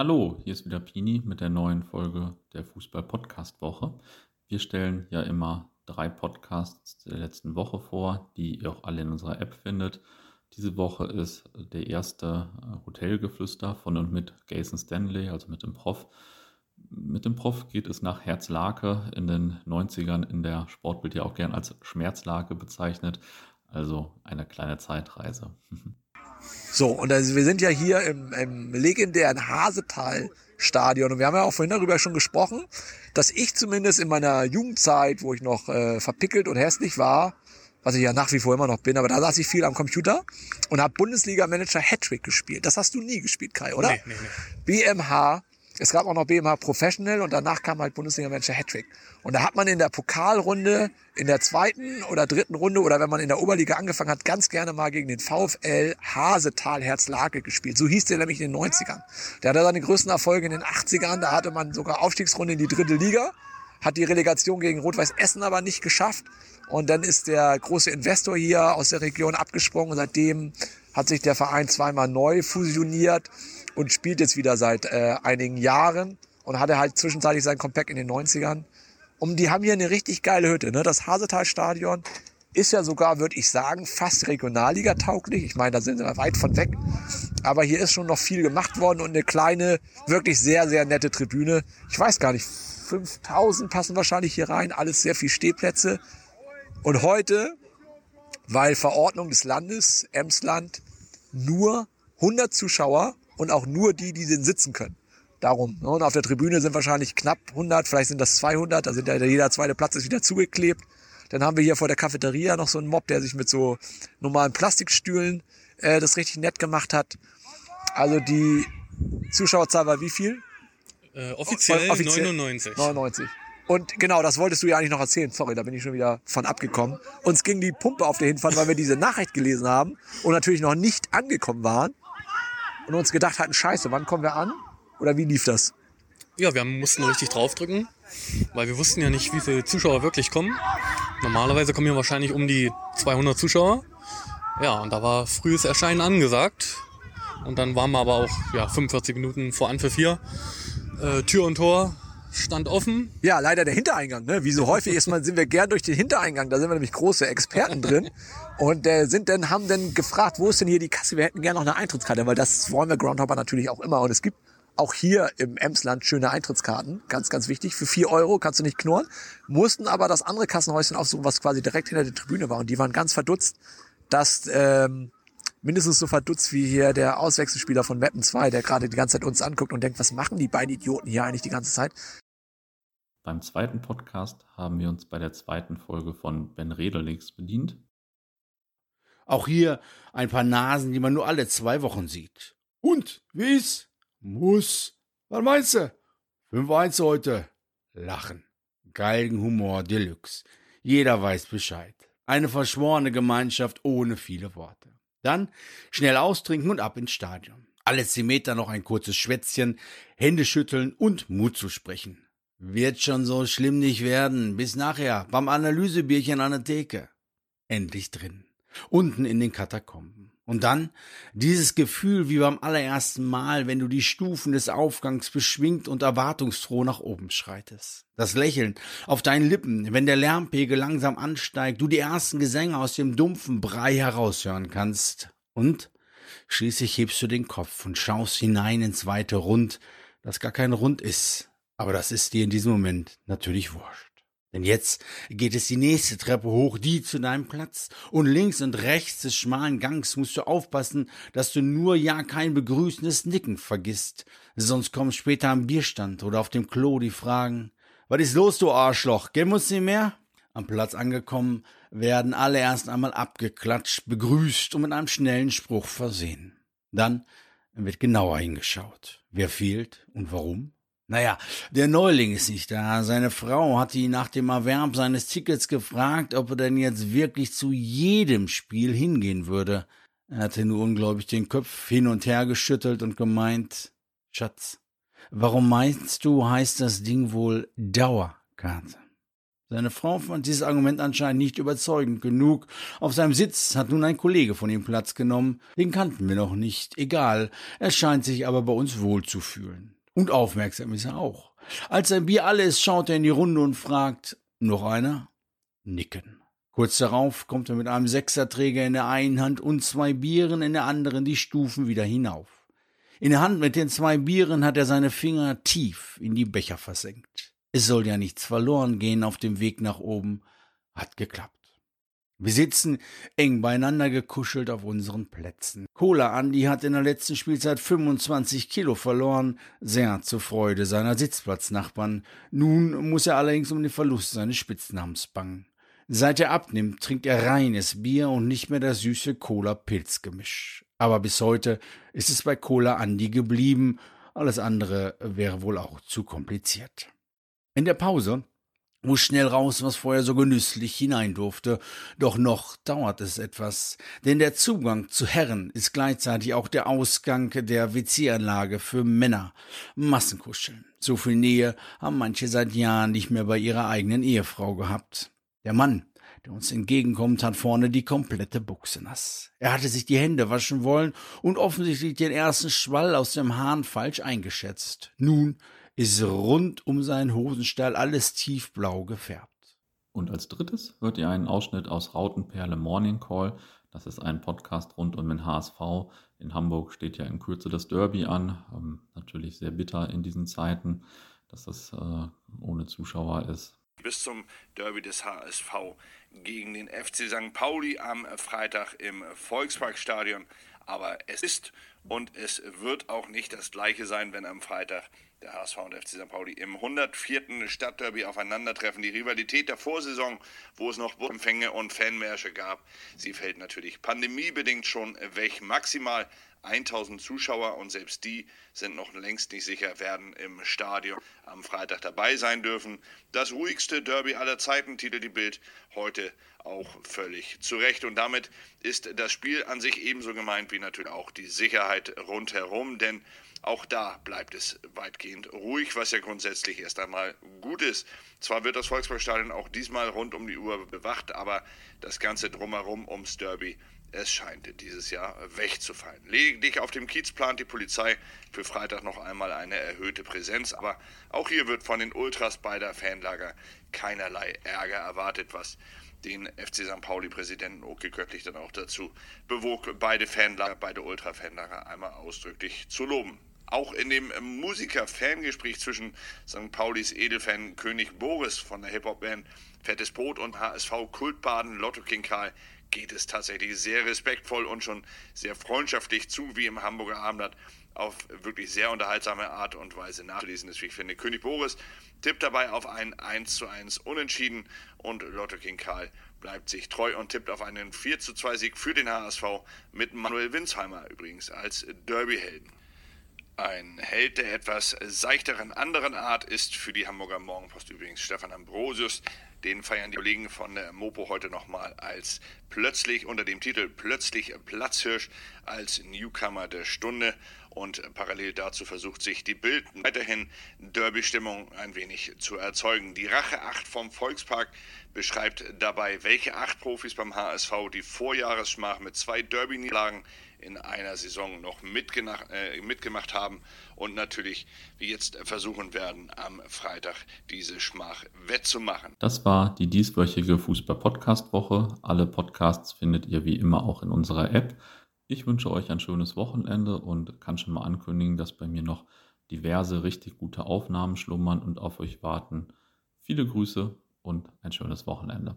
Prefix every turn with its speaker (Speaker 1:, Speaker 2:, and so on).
Speaker 1: Hallo, hier ist wieder Pini mit der neuen Folge der Fußball-Podcast-Woche. Wir stellen ja immer drei Podcasts der letzten Woche vor, die ihr auch alle in unserer App findet. Diese Woche ist der erste äh, Hotelgeflüster von und mit Jason Stanley, also mit dem Prof. Mit dem Prof geht es nach Herzlake in den 90ern in der Sportbild ja auch gern als Schmerzlake bezeichnet, also eine kleine Zeitreise.
Speaker 2: So, und also wir sind ja hier im, im legendären Hasetal-Stadion und wir haben ja auch vorhin darüber schon gesprochen, dass ich zumindest in meiner Jugendzeit, wo ich noch äh, verpickelt und hässlich war, was ich ja nach wie vor immer noch bin, aber da saß ich viel am Computer und habe Bundesliga-Manager Hattrick gespielt. Das hast du nie gespielt, Kai, oder? Nee, nee, nee. BMH es gab auch noch BMH Professional und danach kam halt Bundesliga-Manager Hattrick. Und da hat man in der Pokalrunde, in der zweiten oder dritten Runde oder wenn man in der Oberliga angefangen hat, ganz gerne mal gegen den VfL Hasetal Herzlake gespielt. So hieß der nämlich in den 90ern. Der hatte seine größten Erfolge in den 80ern. Da hatte man sogar Aufstiegsrunde in die dritte Liga, hat die Relegation gegen Rot-Weiß Essen aber nicht geschafft. Und dann ist der große Investor hier aus der Region abgesprungen. Seitdem hat sich der Verein zweimal neu fusioniert und spielt jetzt wieder seit äh, einigen Jahren und hatte halt zwischenzeitlich sein Compact in den 90ern. Und die haben hier eine richtig geile Hütte. Ne? Das Hasetal-Stadion ist ja sogar, würde ich sagen, fast Regionalliga tauglich. Ich meine, da sind wir weit von weg. Aber hier ist schon noch viel gemacht worden und eine kleine, wirklich sehr, sehr nette Tribüne. Ich weiß gar nicht, 5000 passen wahrscheinlich hier rein. Alles sehr viel Stehplätze. Und heute, weil Verordnung des Landes, Emsland, nur 100 Zuschauer und auch nur die, die den sitzen können. Darum. Ne? Und auf der Tribüne sind wahrscheinlich knapp 100, vielleicht sind das 200, da sind ja jeder zweite Platz ist wieder zugeklebt. Dann haben wir hier vor der Cafeteria noch so einen Mob, der sich mit so normalen Plastikstühlen äh, das richtig nett gemacht hat. Also die Zuschauerzahl war wie viel?
Speaker 3: Äh, offiziell, offiziell 99.
Speaker 2: 99. Und genau, das wolltest du ja eigentlich noch erzählen. Sorry, da bin ich schon wieder von abgekommen. Uns ging die Pumpe auf der Hinfahrt, weil wir diese Nachricht gelesen haben und natürlich noch nicht angekommen waren und uns gedacht hatten, scheiße, wann kommen wir an? Oder wie lief das?
Speaker 3: Ja, wir mussten richtig draufdrücken, weil wir wussten ja nicht, wie viele Zuschauer wirklich kommen. Normalerweise kommen hier wahrscheinlich um die 200 Zuschauer. Ja, und da war frühes Erscheinen angesagt. Und dann waren wir aber auch ja, 45 Minuten vor Anpfiff hier. Äh, Tür und Tor stand offen.
Speaker 2: Ja, leider der Hintereingang. Ne? Wie so häufig ist man, sind wir gern durch den Hintereingang. Da sind wir nämlich große Experten drin. Und äh, sind dann, haben dann gefragt, wo ist denn hier die Kasse? Wir hätten gerne noch eine Eintrittskarte, weil das wollen wir Groundhopper natürlich auch immer. Und es gibt auch hier im Emsland schöne Eintrittskarten. Ganz, ganz wichtig. Für vier Euro kannst du nicht knurren. Mussten aber das andere Kassenhäuschen aufsuchen, was quasi direkt hinter der Tribüne war. Und die waren ganz verdutzt, dass ähm, mindestens so verdutzt wie hier der Auswechselspieler von Mappen 2, der gerade die ganze Zeit uns anguckt und denkt, was machen die beiden Idioten hier eigentlich die ganze Zeit?
Speaker 1: Beim zweiten Podcast haben wir uns bei der zweiten Folge von Ben Redelix bedient.
Speaker 4: Auch hier ein paar Nasen, die man nur alle zwei Wochen sieht. Und, wie's? Muss. Was meinst du? 5-1 heute. Lachen. Galgenhumor Deluxe. Jeder weiß Bescheid. Eine verschworene Gemeinschaft ohne viele Worte. Dann schnell austrinken und ab ins Stadion. Alle zehn Meter noch ein kurzes Schwätzchen, Hände schütteln und Mut zu sprechen. Wird schon so schlimm nicht werden. Bis nachher beim Analysebierchen an der Theke. Endlich drin. Unten in den Katakomben. Und dann dieses Gefühl wie beim allerersten Mal, wenn du die Stufen des Aufgangs beschwingt und erwartungsfroh nach oben schreitest. Das Lächeln auf deinen Lippen, wenn der Lärmpegel langsam ansteigt, du die ersten Gesänge aus dem dumpfen Brei heraushören kannst. Und schließlich hebst du den Kopf und schaust hinein ins weite Rund, das gar kein Rund ist, aber das ist dir in diesem Moment natürlich wurscht. Denn jetzt geht es die nächste Treppe hoch, die zu deinem Platz. Und links und rechts des schmalen Gangs musst du aufpassen, dass du nur ja kein begrüßendes Nicken vergisst. Sonst kommen später am Bierstand oder auf dem Klo die Fragen, was ist los, du Arschloch? Gehen uns nicht mehr? Am Platz angekommen, werden alle erst einmal abgeklatscht, begrüßt und mit einem schnellen Spruch versehen. Dann wird genauer hingeschaut. Wer fehlt und warum? Naja, der Neuling ist nicht da. Seine Frau hat ihn nach dem Erwerb seines Tickets gefragt, ob er denn jetzt wirklich zu jedem Spiel hingehen würde. Er hatte nur unglaublich den Kopf hin und her geschüttelt und gemeint, Schatz, warum meinst du, heißt das Ding wohl Dauerkarte? Seine Frau fand dieses Argument anscheinend nicht überzeugend genug. Auf seinem Sitz hat nun ein Kollege von ihm Platz genommen. Den kannten wir noch nicht. Egal. Er scheint sich aber bei uns wohl zu fühlen. Und aufmerksam ist er auch. Als sein Bier alle ist, schaut er in die Runde und fragt, noch einer? Nicken. Kurz darauf kommt er mit einem Sechserträger in der einen Hand und zwei Bieren in der anderen die Stufen wieder hinauf. In der Hand mit den zwei Bieren hat er seine Finger tief in die Becher versenkt. Es soll ja nichts verloren gehen auf dem Weg nach oben. Hat geklappt. Wir sitzen eng beieinander gekuschelt auf unseren Plätzen. Cola Andy hat in der letzten Spielzeit 25 Kilo verloren, sehr zur Freude seiner Sitzplatznachbarn. Nun muss er allerdings um den Verlust seines Spitznamens bangen. Seit er abnimmt, trinkt er reines Bier und nicht mehr das süße Cola-Pilz-Gemisch. Aber bis heute ist es bei Cola Andy geblieben. Alles andere wäre wohl auch zu kompliziert. In der Pause muss schnell raus, was vorher so genüsslich hinein durfte. Doch noch dauert es etwas, denn der Zugang zu Herren ist gleichzeitig auch der Ausgang der WC-Anlage für Männer. Massenkuscheln. So viel Nähe haben manche seit Jahren nicht mehr bei ihrer eigenen Ehefrau gehabt. Der Mann, der uns entgegenkommt, hat vorne die komplette Buchse nass. Er hatte sich die Hände waschen wollen und offensichtlich den ersten Schwall aus dem Hahn falsch eingeschätzt. Nun ist rund um seinen Hosenstall alles tiefblau gefärbt.
Speaker 1: Und als drittes hört ihr einen Ausschnitt aus Rautenperle Morning Call. Das ist ein Podcast rund um den HSV. In Hamburg steht ja in Kürze das Derby an. Ähm, natürlich sehr bitter in diesen Zeiten, dass das äh, ohne Zuschauer ist.
Speaker 5: Bis zum Derby des HSV gegen den FC St. Pauli am Freitag im Volksparkstadion. Aber es ist und es wird auch nicht das gleiche sein, wenn am Freitag der HSV und FC St. Pauli im 104. Stadtderby aufeinandertreffen. Die Rivalität der Vorsaison, wo es noch Empfänge und Fanmärsche gab, sie fällt natürlich pandemiebedingt schon weg. Maximal 1000 Zuschauer und selbst die sind noch längst nicht sicher, werden im Stadion am Freitag dabei sein dürfen. Das ruhigste Derby aller Zeiten, titelt die Bild heute auch völlig zurecht. Und damit ist das Spiel an sich ebenso gemeint wie natürlich auch die Sicherheit rundherum, denn auch da bleibt es weitgehend ruhig, was ja grundsätzlich erst einmal gut ist. Zwar wird das Volksparkstadion auch diesmal rund um die Uhr bewacht, aber das Ganze drumherum ums Derby es scheint dieses Jahr wegzufallen. Lediglich auf dem Kiez plant die Polizei für Freitag noch einmal eine erhöhte Präsenz, aber auch hier wird von den Ultras beider Fanlager keinerlei Ärger erwartet, was den FC St. Pauli-Präsidenten Oke Köttlich dann auch dazu bewog, beide Fanlager, beide Ultra-Fanlager einmal ausdrücklich zu loben. Auch in dem Musiker-Fangespräch zwischen St. Paulis Edelfan König Boris von der Hip-Hop-Band Fettes Brot und HSV-Kultbaden Lotto King Karl geht es tatsächlich sehr respektvoll und schon sehr freundschaftlich zu, wie im Hamburger Abendblatt auf wirklich sehr unterhaltsame Art und Weise nachzulesen ist, wie ich finde. König Boris tippt dabei auf ein 1 zu 1 Unentschieden und Lotto King Karl bleibt sich treu und tippt auf einen 4 zu 2 Sieg für den HSV mit Manuel Winsheimer übrigens als Derbyhelden. Ein Held der etwas seichteren anderen Art ist für die Hamburger Morgenpost übrigens Stefan Ambrosius. Den feiern die Kollegen von der Mopo heute nochmal als plötzlich unter dem Titel Plötzlich Platzhirsch als Newcomer der Stunde. Und parallel dazu versucht sich die Bild weiterhin Derby-Stimmung ein wenig zu erzeugen. Die Rache 8 vom Volkspark beschreibt dabei, welche acht Profis beim HSV die Vorjahresschmach mit zwei Derby-Niederlagen in einer Saison noch äh, mitgemacht haben und natürlich wie jetzt versuchen werden, am Freitag diese Schmach wettzumachen.
Speaker 1: Das war die dieswöchige Fußball-Podcast-Woche. Alle Podcasts findet ihr wie immer auch in unserer App. Ich wünsche euch ein schönes Wochenende und kann schon mal ankündigen, dass bei mir noch diverse richtig gute Aufnahmen schlummern und auf euch warten. Viele Grüße und ein schönes Wochenende.